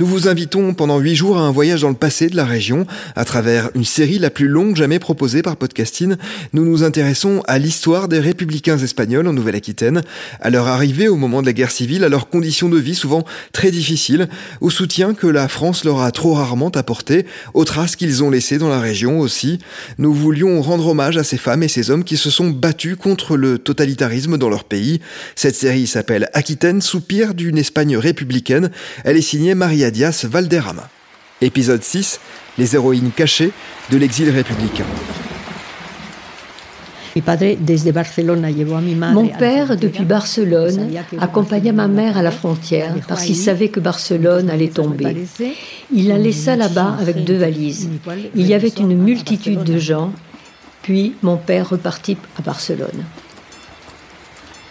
Nous vous invitons pendant huit jours à un voyage dans le passé de la région. À travers une série la plus longue jamais proposée par Podcasting, nous nous intéressons à l'histoire des républicains espagnols en Nouvelle-Aquitaine, à leur arrivée au moment de la guerre civile, à leurs conditions de vie souvent très difficiles, au soutien que la France leur a trop rarement apporté, aux traces qu'ils ont laissées dans la région aussi. Nous voulions rendre hommage à ces femmes et ces hommes qui se sont battus contre le totalitarisme dans leur pays. Cette série s'appelle Aquitaine, soupir d'une Espagne républicaine. Elle est signée Maria Dias Valderrama. Épisode 6 Les héroïnes cachées de l'exil républicain. Mon père, depuis Barcelone, accompagna ma mère à la frontière parce qu'il savait que Barcelone allait tomber. Il la laissa là-bas avec deux valises. Il y avait une multitude de gens, puis mon père repartit à Barcelone.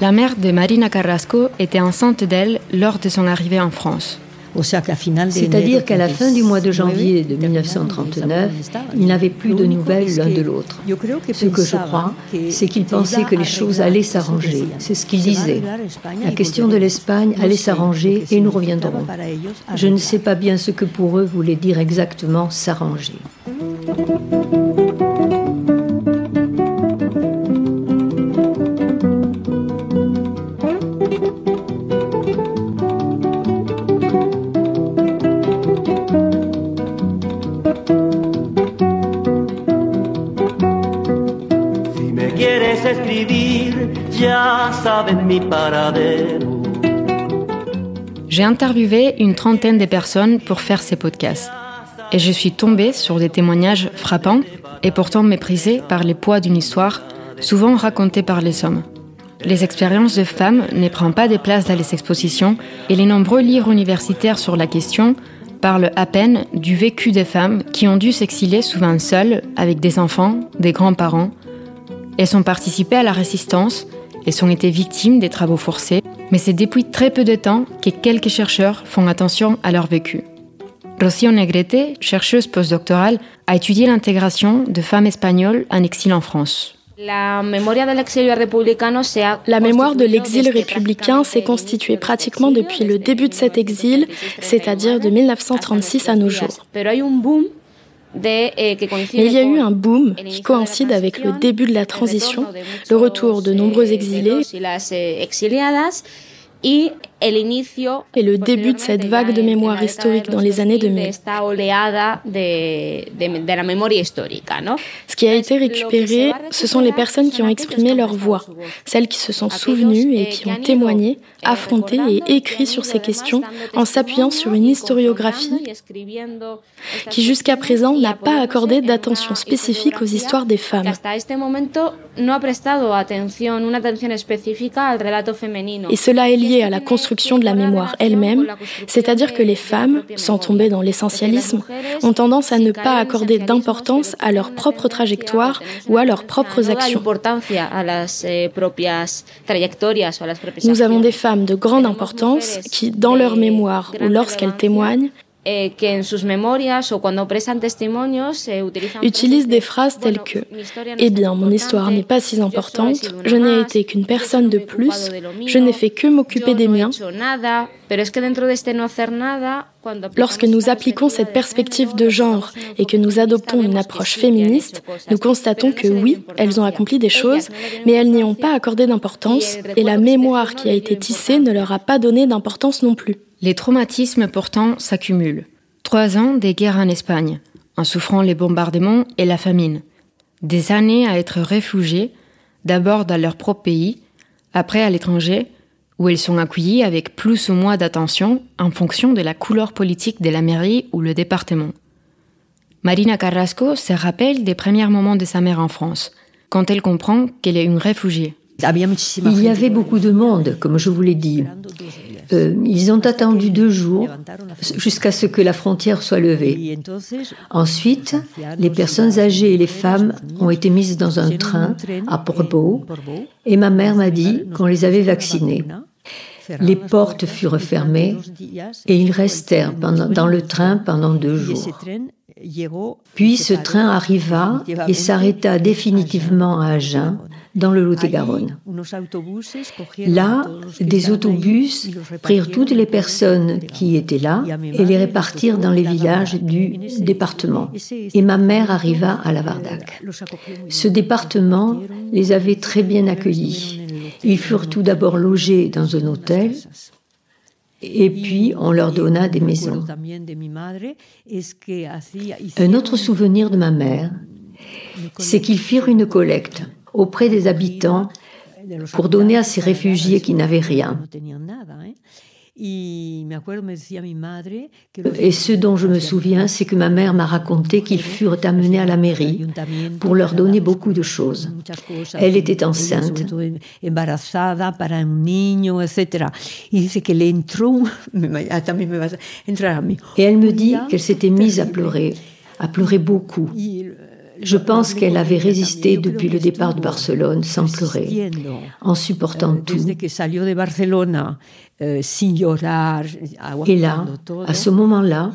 La mère de Marina Carrasco était enceinte d'elle lors de son arrivée en France. C'est-à-dire qu'à la fin du mois de janvier de 1939, ils n'avaient plus de nouvelles l'un de l'autre. Ce que je crois, c'est qu'ils pensaient que les choses allaient s'arranger. C'est ce qu'ils disaient. La question de l'Espagne allait s'arranger et nous reviendrons. Je ne sais pas bien ce que pour eux voulait dire exactement s'arranger. J'ai interviewé une trentaine de personnes pour faire ces podcasts. Et je suis tombée sur des témoignages frappants et pourtant méprisés par les poids d'une histoire, souvent racontée par les hommes. Les expériences de femmes ne prennent pas des places dans les expositions et les nombreux livres universitaires sur la question parlent à peine du vécu des femmes qui ont dû s'exiler souvent seules, avec des enfants, des grands-parents. Elles ont participé à la résistance elles ont été victimes des travaux forcés, mais c'est depuis très peu de temps que quelques chercheurs font attention à leur vécu. Rocío Negrete, chercheuse postdoctorale, a étudié l'intégration de femmes espagnoles en exil en France. La mémoire de l'exil républicain s'est constituée pratiquement depuis le début de cet exil, c'est-à-dire de 1936 à nos jours. Eh, il y a eu un boom qui coïncide avec le début de la transition, le retour de nombreux exilés et le début de cette vague de mémoire historique dans les années 2000. Ce qui a été récupéré, ce sont les personnes qui ont exprimé leur voix, celles qui se sont souvenues et qui ont témoigné, affronté et écrit sur ces questions en s'appuyant sur une historiographie qui jusqu'à présent n'a pas accordé d'attention spécifique aux histoires des femmes. Et cela est lié à la construction de la mémoire elle-même, c'est-à-dire que les femmes, sans tomber dans l'essentialisme, ont tendance à ne pas accorder d'importance à leur propre trajectoire ou à leurs propres actions. Nous avons des femmes de grande importance qui, dans leur mémoire ou lorsqu'elles témoignent, eh, utilisent des phrases telles que Eh bien, mon histoire n'est pas si importante, je n'ai été qu'une personne de plus, je n'ai fait que m'occuper des miens. Lorsque nous appliquons cette perspective de genre et que nous adoptons une approche féministe, nous constatons que oui, elles ont accompli des choses, mais elles n'y ont pas accordé d'importance et la mémoire qui a été tissée ne leur a pas donné d'importance non plus. Les traumatismes pourtant s'accumulent. Trois ans des guerres en Espagne. en souffrant les bombardements et la famine. Des années à être réfugiées, d'abord dans leur propre pays, après à l'étranger, où elles sont accueillies avec plus ou moins d'attention en fonction de la couleur politique de la mairie ou le département. Marina Carrasco se rappelle des premiers moments de sa mère en France, quand elle comprend qu'elle est une réfugiée. Il y avait beaucoup de monde, comme je vous l'ai dit. Euh, ils ont attendu deux jours jusqu'à ce que la frontière soit levée. Ensuite, les personnes âgées et les femmes ont été mises dans un train à Portbou et ma mère m'a dit qu'on les avait vaccinées. Les portes furent fermées et ils restèrent dans le train pendant deux jours. Puis ce train arriva et s'arrêta définitivement à Agen, dans le Lot-et-Garonne. Là, des autobus prirent toutes les personnes qui étaient là et les répartirent dans les villages du département. Et ma mère arriva à la Vardac. Ce département les avait très bien accueillis. Ils furent tout d'abord logés dans un hôtel, et puis on leur donna des maisons. Un autre souvenir de ma mère, c'est qu'ils firent une collecte auprès des habitants pour donner à ces réfugiés qui n'avaient rien. Et ce dont je me souviens, c'est que ma mère m'a raconté qu'ils furent amenés à la mairie pour leur donner beaucoup de choses. Elle était enceinte. Et elle me dit qu'elle s'était mise à pleurer, à pleurer beaucoup. Je pense qu'elle avait résisté depuis le départ de Barcelone sans pleurer, en supportant tout. Et là, à ce moment-là,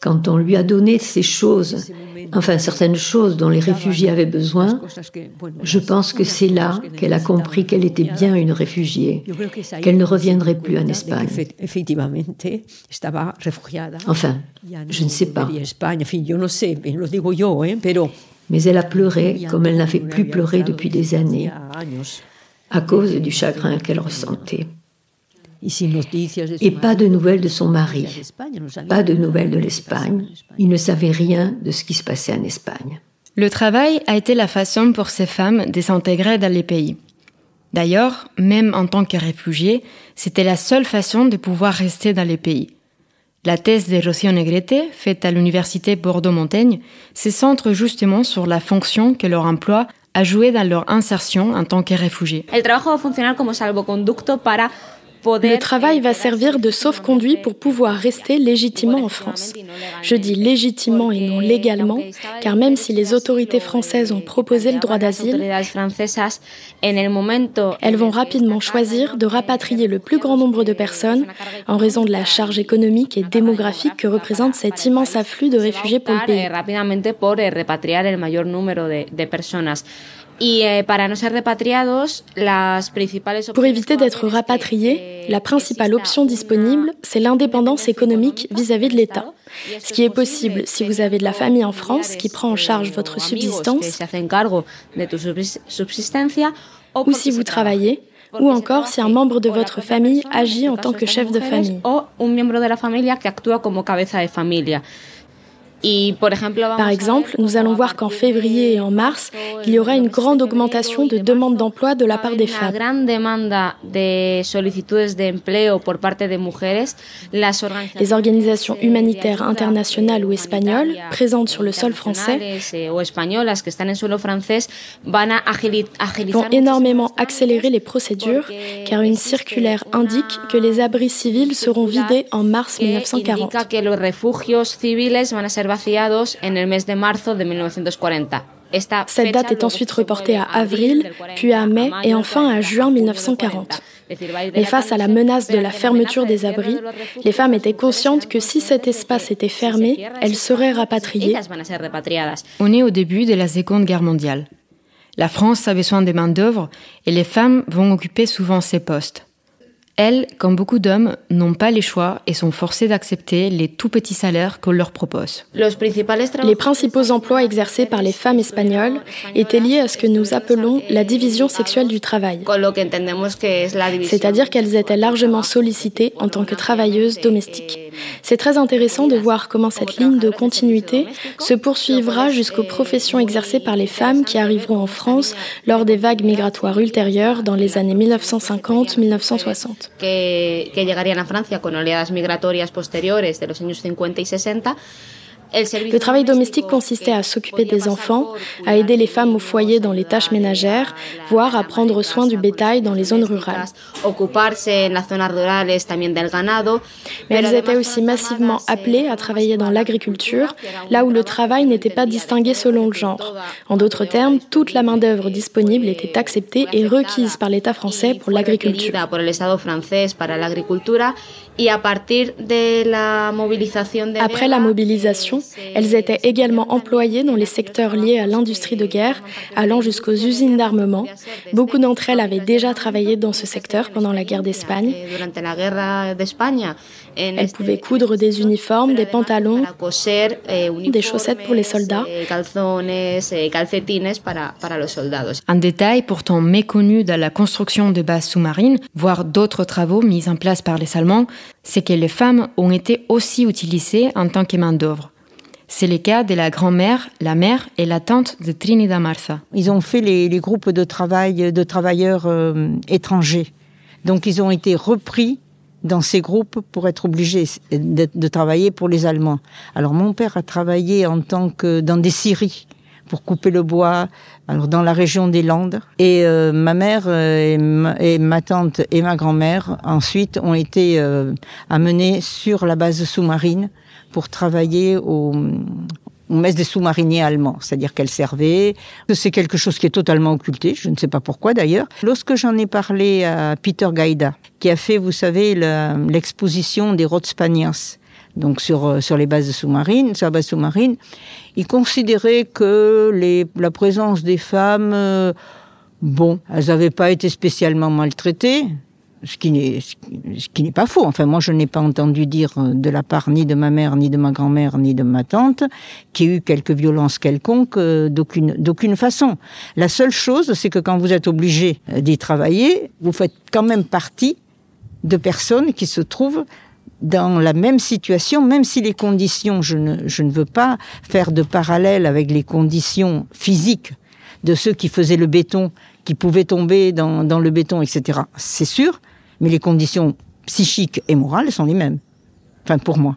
quand on lui a donné ces choses, enfin certaines choses dont les réfugiés avaient besoin, je pense que c'est là qu'elle a compris qu'elle était bien une réfugiée, qu'elle ne reviendrait plus en Espagne. Enfin, je ne sais pas. Mais elle a pleuré comme elle n'avait plus pleuré depuis des années, à cause du chagrin qu'elle ressentait. Et pas de nouvelles de son mari, pas de nouvelles de l'Espagne. Il ne savait rien de ce qui se passait en Espagne. Le travail a été la façon pour ces femmes de s'intégrer dans les pays. D'ailleurs, même en tant que réfugiées, c'était la seule façon de pouvoir rester dans les pays. La thèse de Rocío Negrete, faite à l'université Bordeaux-Montaigne, se centre justement sur la fonction que leur emploi a joué dans leur insertion en tant que réfugiés. El trabajo va funcionar como salvoconducto para le travail va servir de sauf-conduit pour pouvoir rester légitimement en France. Je dis légitimement et non légalement, car même si les autorités françaises ont proposé le droit d'asile, elles vont rapidement choisir de rapatrier le plus grand nombre de personnes en raison de la charge économique et démographique que représente cet immense afflux de réfugiés pour le pays. Eh, Pour éviter d'être rapatriés, la principale option disponible, c'est l'indépendance économique vis-à-vis de l'État. Ce qui est possible si vous avez de la famille en France qui prend en charge votre subsistance, ou si vous travaillez, ou encore si un membre de votre famille agit en tant que chef de famille. Par exemple, nous allons voir qu'en février et en mars, il y aura une grande augmentation de demandes d'emploi de la part des femmes. Les organisations humanitaires internationales ou espagnoles présentes sur le sol français vont énormément accélérer les procédures car une circulaire indique que les abris civils seront vidés en mars 1940. Cette date est ensuite reportée à avril, puis à mai et enfin à juin 1940. Mais face à la menace de la fermeture des abris, les femmes étaient conscientes que si cet espace était fermé, elles seraient rapatriées. On est au début de la Seconde Guerre mondiale. La France a besoin des main-d'œuvre et les femmes vont occuper souvent ces postes. Elles, comme beaucoup d'hommes, n'ont pas les choix et sont forcées d'accepter les tout petits salaires qu'on leur propose. Les principaux emplois exercés par les femmes espagnoles étaient liés à ce que nous appelons la division sexuelle du travail. C'est-à-dire qu'elles étaient largement sollicitées en tant que travailleuses domestiques. C'est très intéressant de voir comment cette ligne de continuité se poursuivra jusqu'aux professions exercées par les femmes qui arriveront en France lors des vagues migratoires ultérieures dans les années 1950-1960. Le travail domestique consistait à s'occuper des enfants, à aider les femmes au foyer dans les tâches ménagères, voire à prendre soin du bétail dans les zones rurales. Mais elles étaient aussi massivement appelées à travailler dans l'agriculture, là où le travail n'était pas distingué selon le genre. En d'autres termes, toute la main-d'œuvre disponible était acceptée et requise par l'État français pour l'agriculture. Après la mobilisation, elles étaient également employées dans les secteurs liés à l'industrie de guerre, allant jusqu'aux usines d'armement. Beaucoup d'entre elles avaient déjà travaillé dans ce secteur pendant la guerre d'Espagne. Elles pouvaient coudre des uniformes, des pantalons, des chaussettes pour les soldats. Un détail pourtant méconnu dans la construction de bases sous-marines, voire d'autres travaux mis en place par les Allemands, c'est que les femmes ont été aussi utilisées en tant que main-d'œuvre. C'est le cas de la grand-mère, la mère et la tante de Trinidad Marsa. Ils ont fait les, groupes de travail de travailleurs euh, étrangers. Donc ils ont été repris dans ces groupes pour être obligés de, travailler pour les Allemands. Alors mon père a travaillé en tant que dans des scieries pour couper le bois, alors dans la région des Landes. Et euh, ma mère euh, et ma, tante et ma grand-mère ensuite ont été euh, amenées sur la base sous-marine pour travailler au, on des sous-mariniers allemands, c'est-à-dire qu'elle servait. C'est quelque chose qui est totalement occulté, je ne sais pas pourquoi d'ailleurs. Lorsque j'en ai parlé à Peter Gaida, qui a fait, vous savez, l'exposition des Rotspanias, donc sur, euh, sur les bases sous-marines, sur la base sous-marine, il considérait que la présence des femmes, euh, bon, elles n'avaient pas été spécialement maltraitées, ce qui n'est ce qui n'est pas faux. Enfin, moi, je n'ai pas entendu dire euh, de la part ni de ma mère, ni de ma grand-mère, ni de ma tante qu'il y ait eu quelque violence quelconque euh, d'aucune d'aucune façon. La seule chose, c'est que quand vous êtes obligé euh, d'y travailler, vous faites quand même partie de personnes qui se trouvent dans la même situation, même si les conditions, je ne, je ne veux pas faire de parallèle avec les conditions physiques de ceux qui faisaient le béton, qui pouvaient tomber dans, dans le béton, etc. C'est sûr, mais les conditions psychiques et morales sont les mêmes. Enfin, pour moi.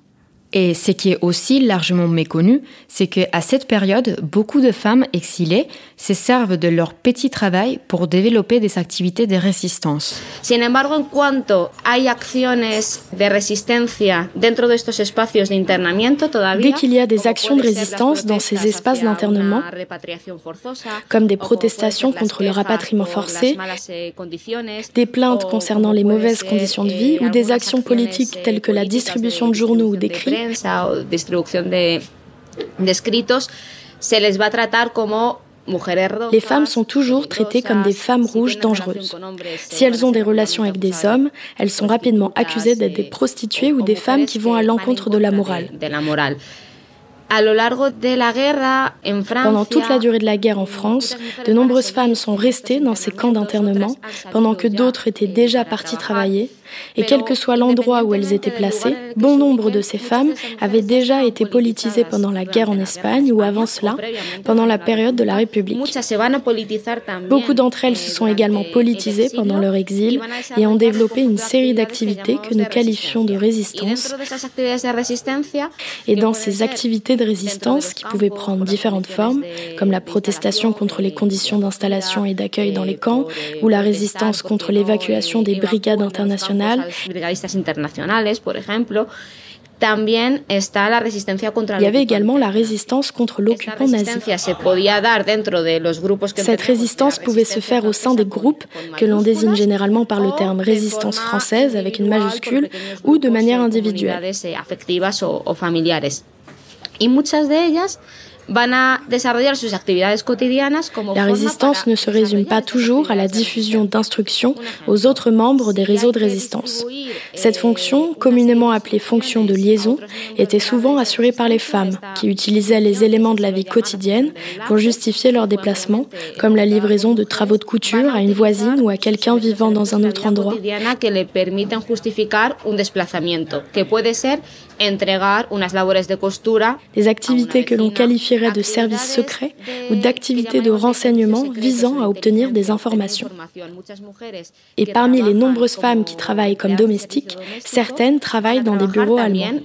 Et ce qui est aussi largement méconnu, c'est qu'à cette période, beaucoup de femmes exilées se servent de leur petit travail pour développer des activités de résistance. Sin embargo, en cuanto hay acciones de resistencia dentro de estos espacios de internamiento, todavía Dès qu'il y a des actions de résistance dans ces espaces d'internement, comme des protestations contre le rapatriement forcé, des plaintes concernant les mauvaises conditions de vie ou des actions politiques telles que la distribution de journaux ou d'écrits, les femmes sont toujours traitées comme des femmes rouges dangereuses. Si elles ont des relations avec des hommes, elles sont rapidement accusées d'être des prostituées ou des femmes qui vont à l'encontre de la morale. Pendant toute la durée de la guerre en France, de nombreuses femmes sont restées dans ces camps d'internement pendant que d'autres étaient déjà parties travailler et quel que soit l'endroit où elles étaient placées, bon nombre de ces femmes avaient déjà été politisées pendant la guerre en Espagne ou avant cela, pendant la période de la République. Beaucoup d'entre elles se sont également politisées pendant leur exil et ont développé une série d'activités que nous qualifions de résistance. Et dans ces activités de résistance qui pouvaient prendre différentes formes, comme la protestation contre les conditions d'installation et d'accueil dans les camps, ou la résistance contre l'évacuation des brigades internationales il y avait également la résistance contre l'occupant nazi. Cette résistance pouvait se faire au sein des groupes que l'on désigne généralement par le terme résistance française avec une majuscule ou de manière individuelle. La résistance ne se résume pas toujours à la diffusion d'instructions aux autres membres des réseaux de résistance. Cette fonction, communément appelée fonction de liaison, était souvent assurée par les femmes, qui utilisaient les éléments de la vie quotidienne pour justifier leur déplacement, comme la livraison de travaux de couture à une voisine ou à quelqu'un vivant dans un autre endroit. Des activités que l'on qualifierait de services secrets ou d'activités de renseignement visant à obtenir des informations. Et parmi les nombreuses femmes qui travaillent comme domestiques, certaines travaillent dans des bureaux allemands.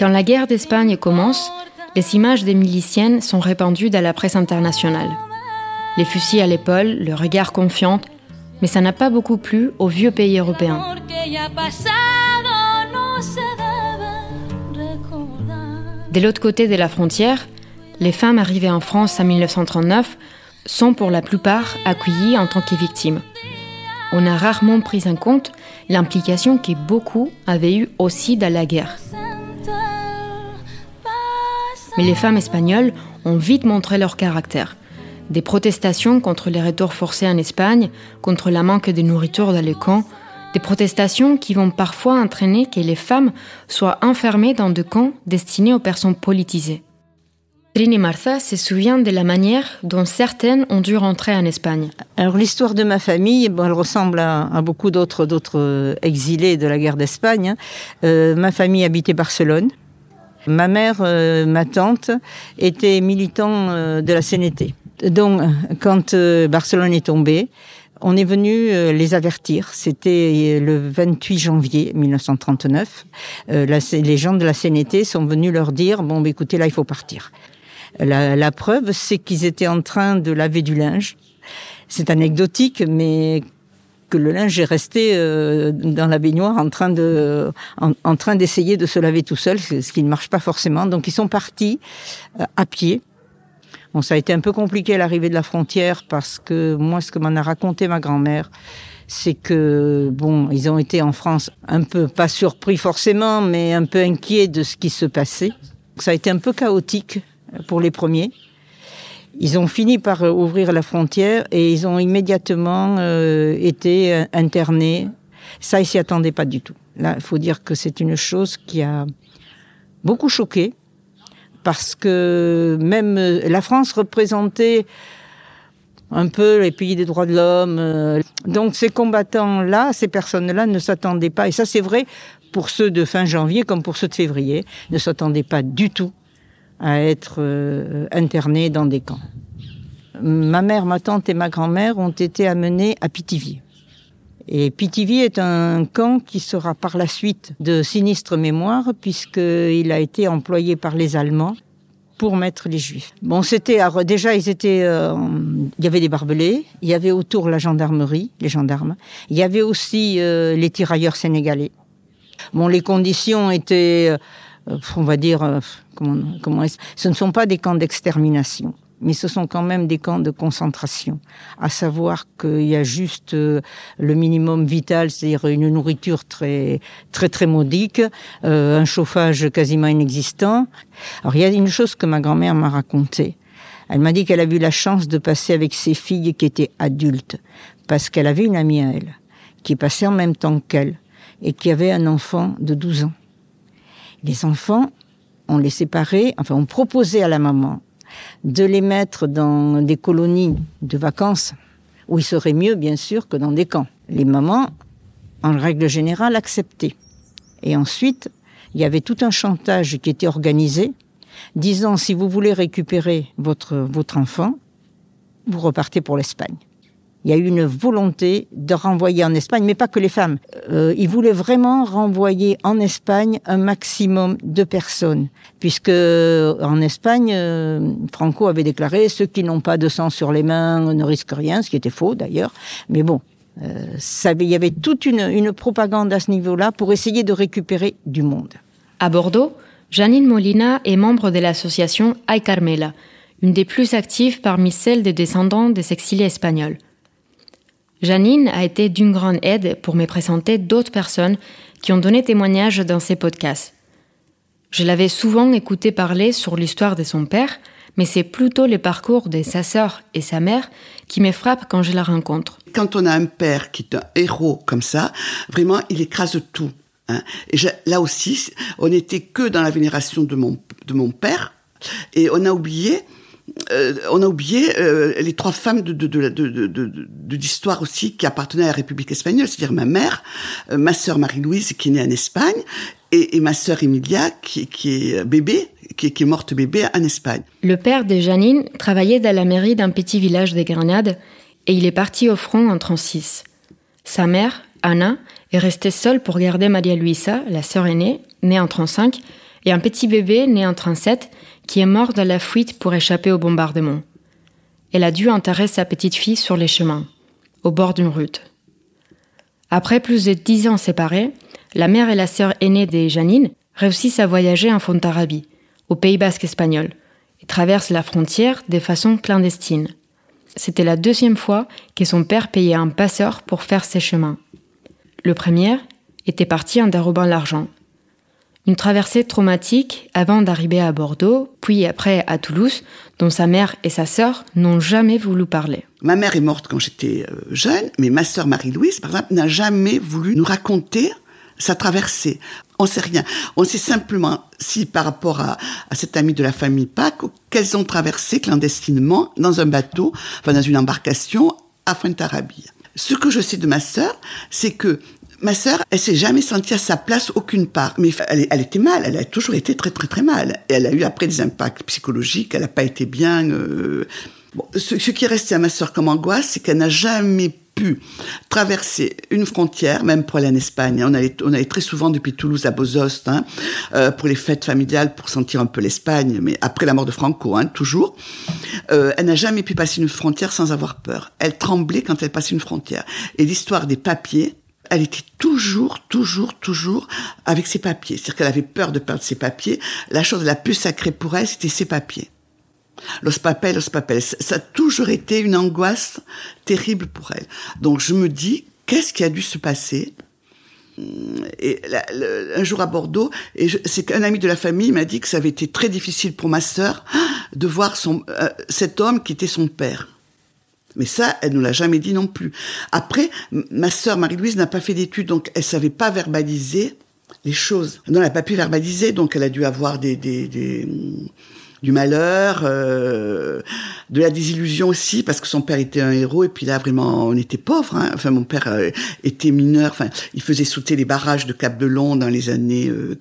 Quand la guerre d'Espagne commence, les images des miliciennes sont répandues dans la presse internationale. Les fusils à l'épaule, le regard confiant, mais ça n'a pas beaucoup plu aux vieux pays européens. De l'autre côté de la frontière, les femmes arrivées en France en 1939 sont pour la plupart accueillies en tant que victimes. On a rarement pris en compte l'implication que beaucoup avaient eue aussi dans la guerre. Mais les femmes espagnoles ont vite montré leur caractère. Des protestations contre les retours forcés en Espagne, contre la manque de nourriture dans les camps, des protestations qui vont parfois entraîner que les femmes soient enfermées dans des camps destinés aux personnes politisées. Trini Martha se souvient de la manière dont certaines ont dû rentrer en Espagne. Alors l'histoire de ma famille, elle ressemble à, beaucoup d'autres d'autres exilés de la guerre d'Espagne. Euh, ma famille habitait Barcelone. Ma mère, euh, ma tante, était militant euh, de la CNT. Donc, quand euh, Barcelone est tombée, on est venu les avertir. C'était le 28 janvier 1939. les gens de la CNT sont venus leur dire bon, bah, écoutez, là, il faut partir. La preuve, c'est qu'ils étaient en train de laver du linge. C'est anecdotique, mais que le linge est resté euh, dans la baignoire en train de, en, train d'essayer de se laver tout seul, ce qui ne marche pas forcément. Donc ils sont partis euh, à pied. Bon, ça a été un peu compliqué à l'arrivée de la frontière parce que moi, ce que m'en a raconté ma grand-mère, c'est que bon, ils ont été en France un peu pas surpris forcément, mais un peu inquiets de ce qui se passait. Ça a été un peu chaotique pour les premiers. Ils ont fini par euh, ouvrir la frontière et ils ont immédiatement euh, été euh, internés. Ça, ils s'y attendaient pas du tout. Là, il faut dire que c'est une chose qui a beaucoup choqué parce que même la France représentait un peu les pays des droits de l'homme. Donc ces combattants-là, ces personnes-là ne s'attendaient pas, et ça c'est vrai pour ceux de fin janvier comme pour ceux de février, ne s'attendaient pas du tout à être euh, internés dans des camps. Ma mère, ma tante et ma grand-mère ont été amenées à Pithiviers. Et Pithiviers est un camp qui sera par la suite de sinistre mémoire puisqu'il a été employé par les Allemands pour mettre les Juifs. Bon, c'était déjà ils étaient, euh, il y avait des barbelés, il y avait autour la gendarmerie, les gendarmes, il y avait aussi euh, les tirailleurs sénégalais. Bon, les conditions étaient on va dire, comment, ce ne sont pas des camps d'extermination mais ce sont quand même des camps de concentration. À savoir qu'il y a juste euh, le minimum vital, c'est-à-dire une nourriture très très très modique, un chauffage quasiment inexistant. Alors il y a une chose que ma grand-mère m'a racontée. Elle m'a dit qu'elle a eu la chance de passer avec ses filles qui étaient adultes, parce qu'elle avait une amie à elle qui passait en même temps qu'elle et qui avait un enfant de 12 ans. Les enfants, on les séparait, enfin on proposait à la maman de les mettre dans des colonies de vacances, où il serait mieux, bien sûr, que dans des camps. Les mamans, en règle générale, acceptaient. Et ensuite, il y avait tout un chantage qui était organisé, disant si vous voulez récupérer votre, votre enfant, vous repartez pour l'Espagne. Il y a eu une volonté de renvoyer en Espagne, mais pas que les femmes. Euh, ils voulaient vraiment renvoyer en Espagne un maximum de personnes, puisque en Espagne, euh, Franco avait déclaré ceux qui n'ont pas de sang sur les mains ne risquent rien, ce qui était faux d'ailleurs. Mais bon, euh, ça, il y avait toute une, une propagande à ce niveau-là pour essayer de récupérer du monde. À Bordeaux, Janine Molina est membre de l'association Ay Carmela, une des plus actives parmi celles des descendants des exilés espagnols. Janine a été d'une grande aide pour me présenter d'autres personnes qui ont donné témoignage dans ces podcasts. Je l'avais souvent écouté parler sur l'histoire de son père, mais c'est plutôt le parcours de sa sœur et sa mère qui me frappe quand je la rencontre. Quand on a un père qui est un héros comme ça, vraiment, il écrase tout. Hein. Là aussi, on n'était que dans la vénération de mon père, et on a oublié euh, on a oublié euh, les trois femmes de, l'histoire aussi qui appartenaient à la République espagnole, c'est-à-dire ma mère, euh, ma sœur Marie-Louise qui est née en Espagne, et, ma sœur Emilia qui, est bébé, qui, qui, est morte bébé en Espagne. Le père de Janine travaillait dans la mairie d'un petit village de Grenade et il est parti au front en 36. Sa mère, Anna, est restée seule pour garder Maria Luisa, la sœur aînée, née en 35, et un petit bébé né en 37 qui est mort dans la fuite pour échapper au bombardement. Elle a dû enterrer sa petite fille sur les chemins, au bord d'une route. Après plus de dix ans séparés, la mère et la sœur aînée de Janine réussissent à voyager en Fontarabie, au Pays basque espagnol, et traversent la frontière de façon clandestine. C'était la deuxième fois que son père payait un passeur pour faire ses chemins. Le premier était parti en dérobant l'argent, une traversée traumatique avant d'arriver à Bordeaux, puis après à Toulouse, dont sa mère et sa sœur n'ont jamais voulu parler. Ma mère est morte quand j'étais euh, jeune, mais ma sœur Marie-Louise, par exemple, n'a jamais voulu nous raconter sa traversée. On sait rien. On sait simplement si par rapport à, à cette amie de la famille Pâques, qu'elles ont traversé clandestinement dans un bateau, enfin dans une embarcation à Fuentarrabia. Ce que je sais de ma sœur, c'est que Ma sœur, elle s'est jamais sentie à sa place aucune part. Mais elle, était mal. Elle a toujours été très très très mal. Et elle a eu après des impacts psychologiques. Elle n'a pas été bien. Euh... Bon, ce, qui est resté à ma sœur comme angoisse, c'est qu'elle n'a jamais pu traverser une frontière, même pour aller en Espagne. On allait, on allait très souvent depuis Toulouse à Bozost hein, euh, pour les fêtes familiales, pour sentir un peu l'Espagne, mais après la mort de Franco, hein, toujours. Euh, elle n'a jamais pu passer une frontière sans avoir peur. Elle tremblait quand elle passait une frontière. Et l'histoire des papiers, elle était toujours, toujours, toujours avec ses papiers. C'est-à-dire qu'elle avait peur de perdre ses papiers. La chose la plus sacrée pour elle, c'était ses papiers. Los papeles, los papeles. Ça a toujours été une angoisse terrible pour elle. Donc je me dis, qu'est-ce qui a dû se passer? Et un jour à Bordeaux, c'est qu'un ami de la famille m'a dit que ça avait été très difficile pour ma sœur de voir son, euh, cet homme qui était son père. Mais ça, elle ne l'a jamais dit non plus. Après, ma sœur Marie-Louise n'a pas fait d'études, donc elle savait pas verbaliser les choses. Non, elle n'a pas pu verbaliser, donc elle a dû avoir des du malheur, euh, de la désillusion aussi, parce que son père était un héros, et puis là, vraiment, on était pauvres. Hein. Enfin, mon père euh, était mineur, enfin, il faisait sauter les barrages de Cap de Long dans les années... Euh,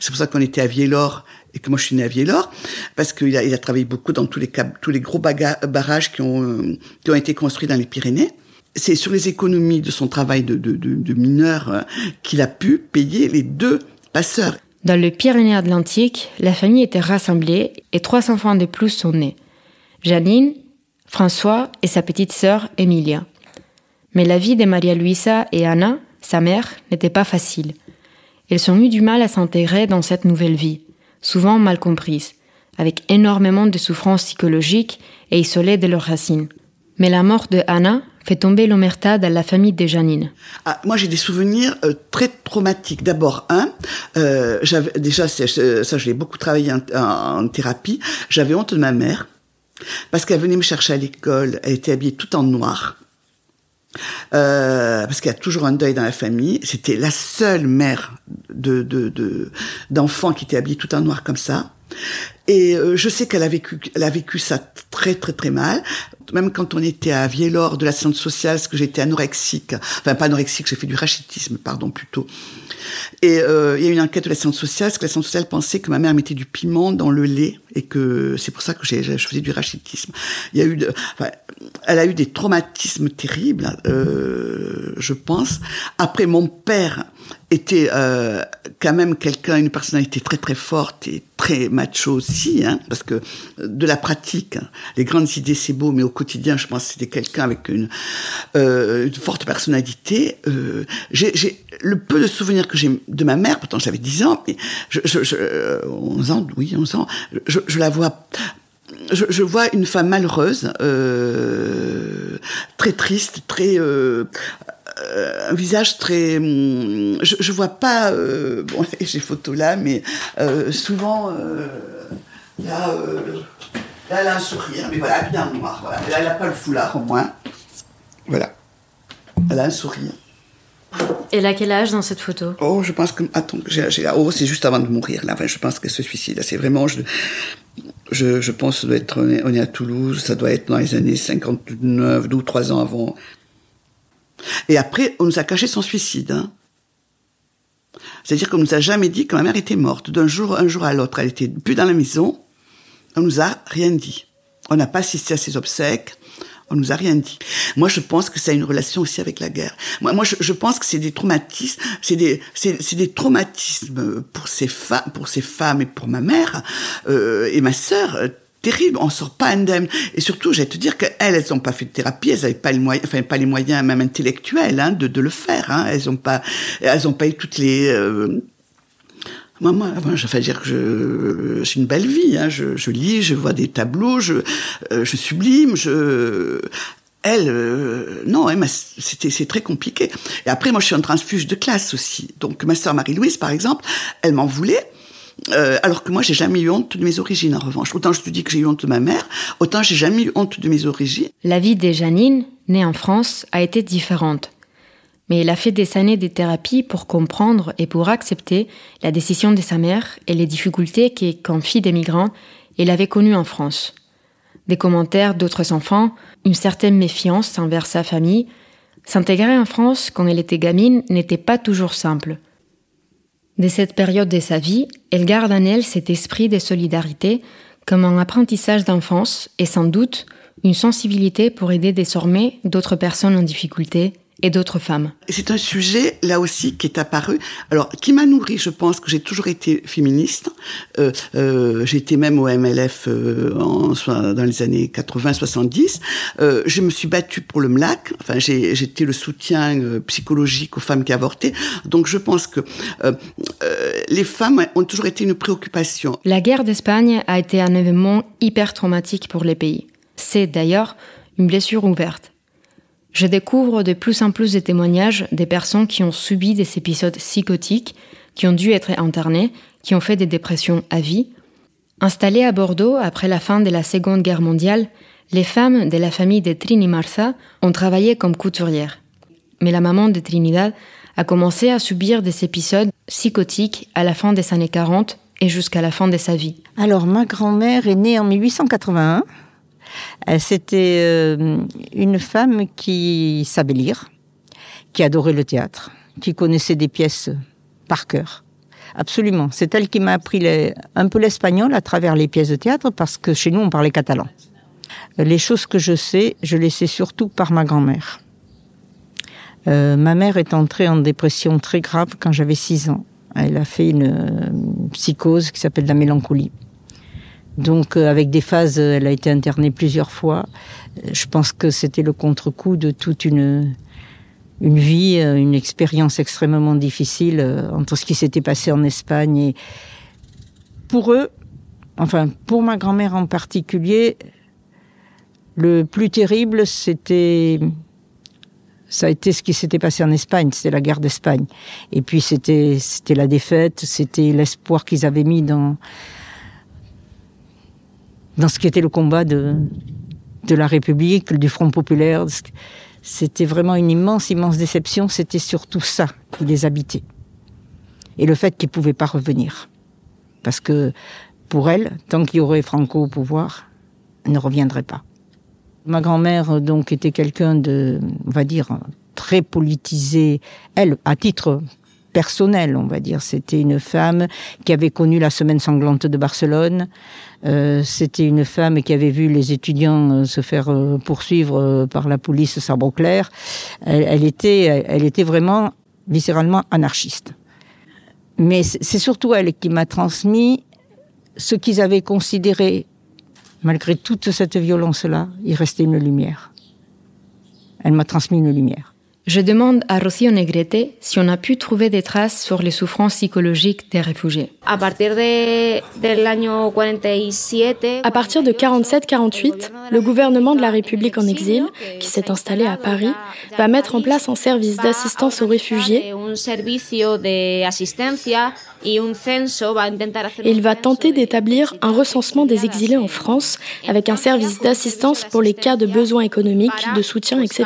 c'est pour ça qu'on était à Viellor, et que moi je suis né à Viellor, parce qu'il a, il a travaillé beaucoup dans tous les, tous les gros barrages qui ont, euh, qui ont été construits dans les Pyrénées. C'est sur les économies de son travail de mineur euh, qu'il a pu payer les deux passeurs. Dans le Pyrénées-Atlantique, la famille était rassemblée et trois enfants de plus sont nés. Janine, François et sa petite sœur Emilia. Mais la vie de Maria Luisa et Anna, sa mère, n'était pas facile. Elles ont eu du mal à s'intégrer dans cette nouvelle vie souvent mal comprises, avec énormément de souffrances psychologiques et isolées de leurs racines. Mais la mort de Anna fait tomber l'omerta dans la famille de Janine. Ah, moi, j'ai des souvenirs euh, très traumatiques. D'abord, un, euh, j'avais déjà ça, je l'ai beaucoup travaillé en, en thérapie. J'avais honte de ma mère parce qu'elle venait me chercher à l'école. Elle était habillée tout en noir. Euh, parce qu'il y a toujours un deuil dans la famille. C'était la seule mère de d'enfants de, qui était habillée tout en noir comme ça. Et euh, je sais qu'elle a vécu, ça très très très mal. Même quand on était à Vielor de la science sociale, parce que j'étais anorexique, enfin pas anorexique, j'ai fait du rachitisme, pardon plutôt. Et euh, il y a eu une enquête de la science sociale, parce que la science sociale pensait que ma mère mettait du piment dans le lait et que c'est pour ça que je faisais du rachitisme. Il y a eu, enfin, elle a eu des traumatismes terribles, euh, je pense. Après, mon père était quand même quelqu'un, une personnalité très très forte et très macho aussi, hein, parce que de la pratique, les grandes idées c'est beau, mais au quotidien, je pense que c'était quelqu'un avec une, euh, forte personnalité. Euh, j'ai le peu de souvenirs que j'ai de ma mère, pourtant j'avais 10 ans, mais je, je, je, 11 ans, oui, 11 ans, je, la vois je, vois une femme malheureuse, euh, très triste, très euh, euh, un visage très. Hum, je, je vois pas. Euh, bon, j'ai photo là, mais euh, souvent là, là, elle a un sourire, mais voilà, bien noir. Voilà. Là, elle n'a pas le foulard au moins. Voilà. Elle a un sourire. Elle a quel âge dans cette photo? Oh, je pense que. Attends, j'ai, oh, c'est juste avant de mourir, là. Enfin, je pense qu'elle se suicide. C'est vraiment. Je, je, je pense que ça doit être. On est à Toulouse, ça doit être dans les années 59, 12, 3 ans avant. Et après, on nous a caché son suicide. Hein. C'est-à-dire qu'on nous a jamais dit que ma mère était morte. D'un jour, un jour à l'autre, elle était plus dans la maison. On nous a rien dit. On n'a pas assisté à ses obsèques. On nous a rien dit. Moi, je pense que ça a une relation aussi avec la guerre. Moi, je, pense que c'est des traumatismes, c'est des, c'est, des traumatismes pour ces femmes, pour ces femmes et pour ma mère euh, et ma sœur terrible, on sort pas indemne. Et surtout, j'ai te dire qu'elles, elles n'ont pas fait de thérapie, elles n'avaient pas les moyens, enfin pas les moyens même intellectuels hein, de, de le faire. Hein. Elles n'ont pas, elles ont pas eu toutes les euh... Moi, moi, je vais dire que je, j'ai une belle vie. Hein. Je, je, lis, je vois des tableaux, je, euh, je sublime, je. Elle, euh, non, c'était c'est très compliqué. Et après, moi, je suis en transfuge de classe aussi. Donc, ma sœur Marie-Louise, par exemple, elle m'en voulait euh, alors que moi, j'ai jamais eu honte de mes origines, en revanche. Autant je te dis que j'ai eu honte de ma mère, autant j'ai jamais eu honte de mes origines. La vie de Janine, née en France, a été différente. Mais elle a fait des années de thérapie pour comprendre et pour accepter la décision de sa mère et les difficultés qu'en comme fille d'émigrant, elle avait connues en France. Des commentaires d'autres enfants, une certaine méfiance envers sa famille. S'intégrer en France quand elle était gamine n'était pas toujours simple. De cette période de sa vie, elle garde en elle cet esprit de solidarité comme un apprentissage d'enfance et sans doute une sensibilité pour aider désormais d'autres personnes en difficulté et d'autres femmes. C'est un sujet, là aussi, qui est apparu, alors qui m'a nourri, je pense que j'ai toujours été féministe. Euh, euh, j'ai été même au MLF euh, en, dans les années 80-70. Euh, je me suis battue pour le MLAC, enfin j'étais le soutien psychologique aux femmes qui avortaient. Donc je pense que les femmes ont toujours été une préoccupation. La guerre d'Espagne a été un événement hyper traumatique pour les pays. C'est d'ailleurs une blessure ouverte je découvre de plus en plus de témoignages des personnes qui ont subi des épisodes psychotiques, qui ont dû être internées, qui ont fait des dépressions à vie. Installées à Bordeaux après la fin de la Seconde Guerre mondiale, les femmes de la famille de Trini Marsa ont travaillé comme couturières. Mais la maman de Trinidad a commencé à subir des épisodes psychotiques à la fin des années 40 et jusqu'à la fin de sa vie. Alors, ma grand-mère est née en 1881 euh, c'était euh, une femme qui savait lire, qui adorait le théâtre, qui connaissait des pièces par cœur. Absolument. C'est elle qui m'a appris un peu l'espagnol à travers les pièces de théâtre parce que chez nous on parlait catalan. Les choses que je sais, je les sais surtout par ma grand-mère. Euh, ma mère est entrée en dépression très grave quand j'avais 6 ans. Elle a fait une psychose qui s'appelle la mélancolie. Donc euh, avec des phases, euh, elle a été internée plusieurs fois. Euh, je pense que c'était le contre-coup de toute une, une vie, une expérience extrêmement difficile entre ce qui s'était passé en Espagne et pour eux, enfin pour ma grand-mère en particulier, le plus terrible c'était ça a été ce qui s'était passé en Espagne, c'était la guerre d'Espagne. Et puis c'était c'était la défaite, c'était l'espoir qu'ils avaient mis dans dans ce qui était le combat de, la République, du Front populaire. C'était vraiment une immense, immense déception. C'était surtout ça qui les habitait. Et le fait qu'ils ne pouvaient pas revenir. Parce que pour elle, tant qu'il y aurait Franco au pouvoir, ne reviendrait pas. Ma grand-mère, donc, était quelqu'un de, on va dire, très politisé. Elle, à titre personnel, on va dire. C'était une femme qui avait connu la semaine sanglante de Barcelone. Euh, c'était une femme qui avait vu les étudiants euh, se faire euh, poursuivre par la police sabre clair. Elle, était, elle était vraiment viscéralement anarchiste. Mais c'est surtout elle qui m'a transmis ce qu'ils avaient considéré, malgré toute cette violence-là, il restait une lumière. Elle m'a transmis une lumière. Je demande à Rocío Negrete si on a pu trouver des traces sur les souffrances psychologiques des réfugiés. À partir de 47-48, le gouvernement de la République en exil, qui s'est installé à Paris, va mettre en place un service d'assistance aux réfugiés il va tenter d'établir un recensement des exilés en France avec un service d'assistance pour les cas de besoins économiques, de soutien, etc.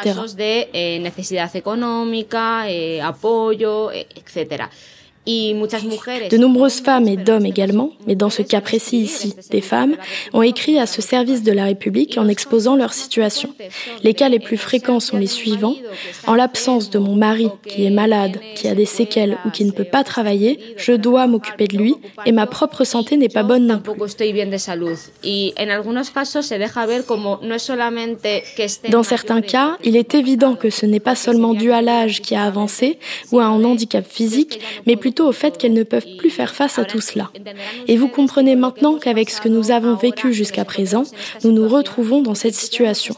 De nombreuses femmes et d'hommes également, mais dans ce cas précis ici, des femmes, ont écrit à ce service de la République en exposant leur situation. Les cas les plus fréquents sont les suivants. En l'absence de mon mari qui est malade, qui a des séquelles ou qui ne peut pas travailler, je dois m'occuper de lui et ma propre santé n'est pas bonne non plus. Dans certains cas, il est évident que ce n'est pas seulement dû à l'âge qui a avancé ou à un handicap physique, mais plutôt au fait qu'elles ne peuvent plus faire face à tout cela. Et vous comprenez maintenant qu'avec ce que nous avons vécu jusqu'à présent, nous nous retrouvons dans cette situation.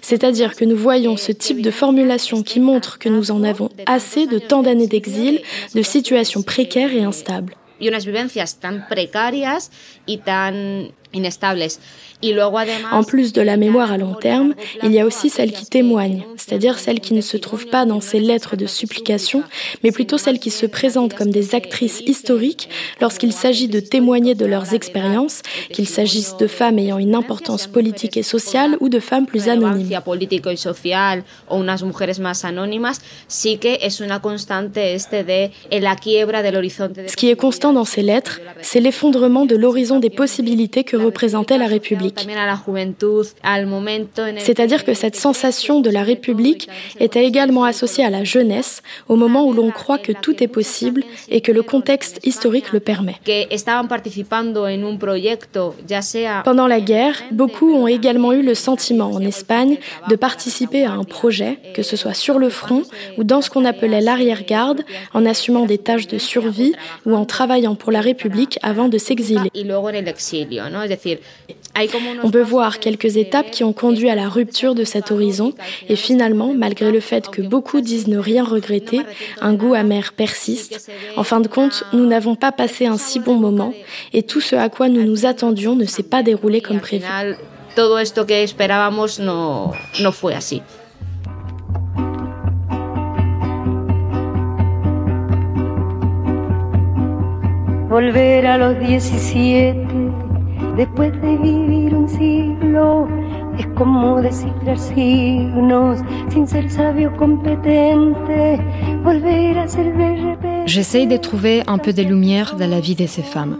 C'est-à-dire que nous voyons ce type de formulation qui montre que nous en avons assez de tant d'années d'exil, de situations précaires et instables. En plus de la mémoire à long terme, il y a aussi celle qui témoigne, c'est-à-dire celle qui ne se trouve pas dans ces lettres de supplication, mais plutôt celles qui se présentent comme des actrices historiques lorsqu'il s'agit de témoigner de leurs expériences, qu'il s'agisse de femmes ayant une importance politique et sociale ou de femmes plus anonymes. Ce qui est constant dans ces lettres, c'est l'effondrement de l'horizon des possibilités que représentait la République. C'est-à-dire que cette sensation de la République était également associée à la jeunesse, au moment où l'on croit que tout est possible et que le contexte historique le permet. Pendant la guerre, beaucoup ont également eu le sentiment en Espagne de participer à un projet, que ce soit sur le front ou dans ce qu'on appelait l'arrière-garde, en assumant des tâches de survie ou en travaillant pour la République avant de s'exiler. On peut voir quelques étapes qui ont conduit à la rupture de cet horizon et finalement, malgré le fait que beaucoup disent ne rien regretter, un goût amer persiste. En fin de compte, nous n'avons pas passé un si bon moment et tout ce à quoi nous nous attendions ne s'est pas déroulé comme prévu. Volver a los 17 después de. J'essaye de trouver un peu de lumière dans la vie de ces femmes.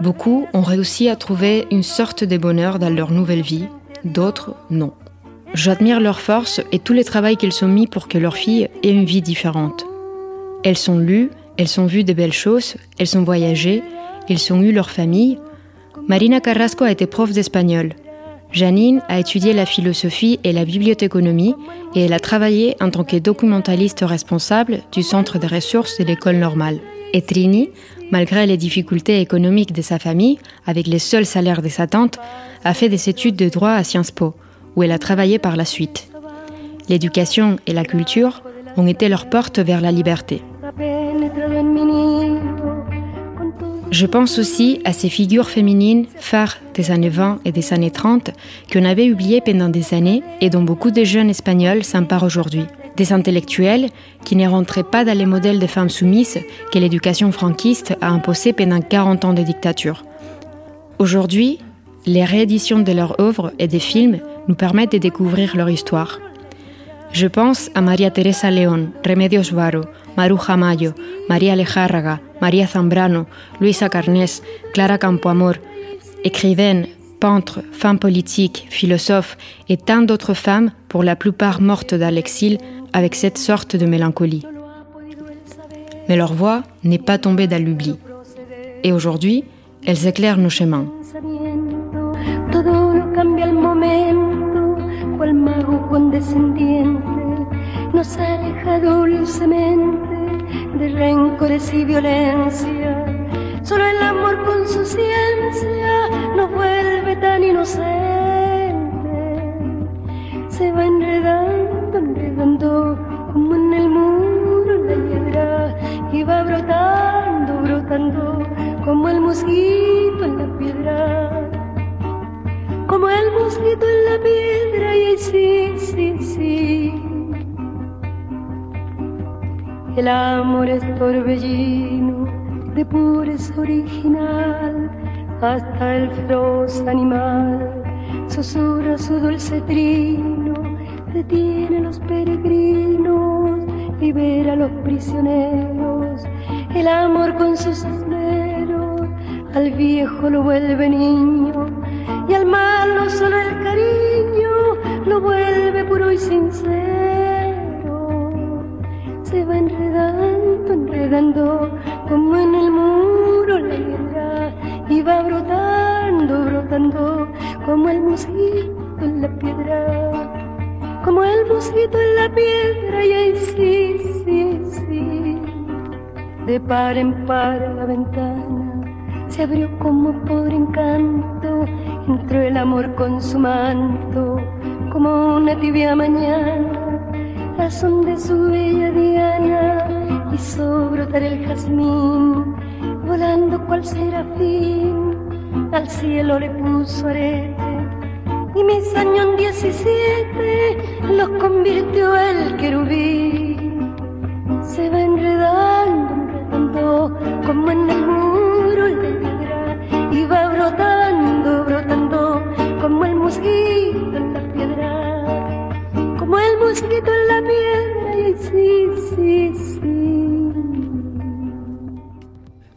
Beaucoup ont réussi à trouver une sorte de bonheur dans leur nouvelle vie, d'autres non. J'admire leur force et tout le travail qu'elles ont mis pour que leur fille ait une vie différente. Elles sont lues, elles ont vu de belles choses, elles ont voyagé, elles ont eu leur famille, Marina Carrasco a été prof d'espagnol. Janine a étudié la philosophie et la bibliothéconomie et elle a travaillé en tant que documentaliste responsable du centre de ressources de l'école normale. Et Trini, malgré les difficultés économiques de sa famille, avec les seuls salaires de sa tante, a fait des études de droit à Sciences Po, où elle a travaillé par la suite. L'éducation et la culture ont été leur porte vers la liberté. Je pense aussi à ces figures féminines phares des années 20 et des années 30 qu'on avait oubliées pendant des années et dont beaucoup de jeunes espagnols s'emparent aujourd'hui. Des intellectuels qui ne rentraient pas dans les modèles de femmes soumises que l'éducation franquiste a imposés pendant 40 ans de dictature. Aujourd'hui, les rééditions de leurs œuvres et des films nous permettent de découvrir leur histoire. Je pense à Maria Teresa León, Remedios Varo, Maruja Mayo, María Lejárraga, María Zambrano, Luisa Carnés, Clara Campoamor, écrivaines, peintres, femmes politiques, philosophes et tant d'autres femmes, pour la plupart mortes dans l'exil, avec cette sorte de mélancolie. Mais leur voix n'est pas tombée dans l'oubli. Et aujourd'hui, elles éclairent nos chemins. Nos aleja dulcemente de rencores y violencia. Solo el amor con su ciencia nos vuelve tan inocente. Se va enredando, enredando como en el muro la hiedra y va brotando, brotando como el mosquito en la piedra. Como el mosquito en la piedra y sí, sí, sí. El amor es torbellino de pureza original, hasta el feroz animal susurra su dulce trino, detiene a los peregrinos, libera a los prisioneros, el amor con sus esmeros, al viejo lo vuelve niño, y al malo solo el cariño lo vuelve puro y sincero. Se va enredando, enredando, como en el muro la hiedra, y va brotando, brotando, como el mosquito en la piedra, como el mosquito en la piedra, y ahí sí, sí, sí, de par en par la ventana se abrió como por encanto, entró el amor con su manto, como una tibia mañana razón de su bella diana hizo brotar el jazmín, volando cual serafín, al cielo le puso arete, y mis años 17 los convirtió el querubín. Se va enredando, enredando, como en el muro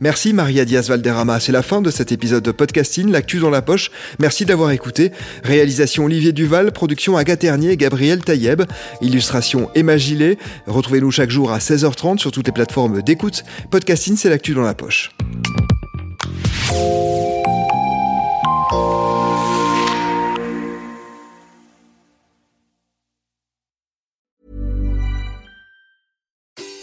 Merci Maria Diaz Valderrama. C'est la fin de cet épisode de podcasting, l'actu dans la poche. Merci d'avoir écouté. Réalisation Olivier Duval, production Agathe Ternier et Gabriel Taïeb, illustration Emma Gillet. Retrouvez-nous chaque jour à 16h30 sur toutes les plateformes d'écoute. Podcasting, c'est l'actu dans la poche.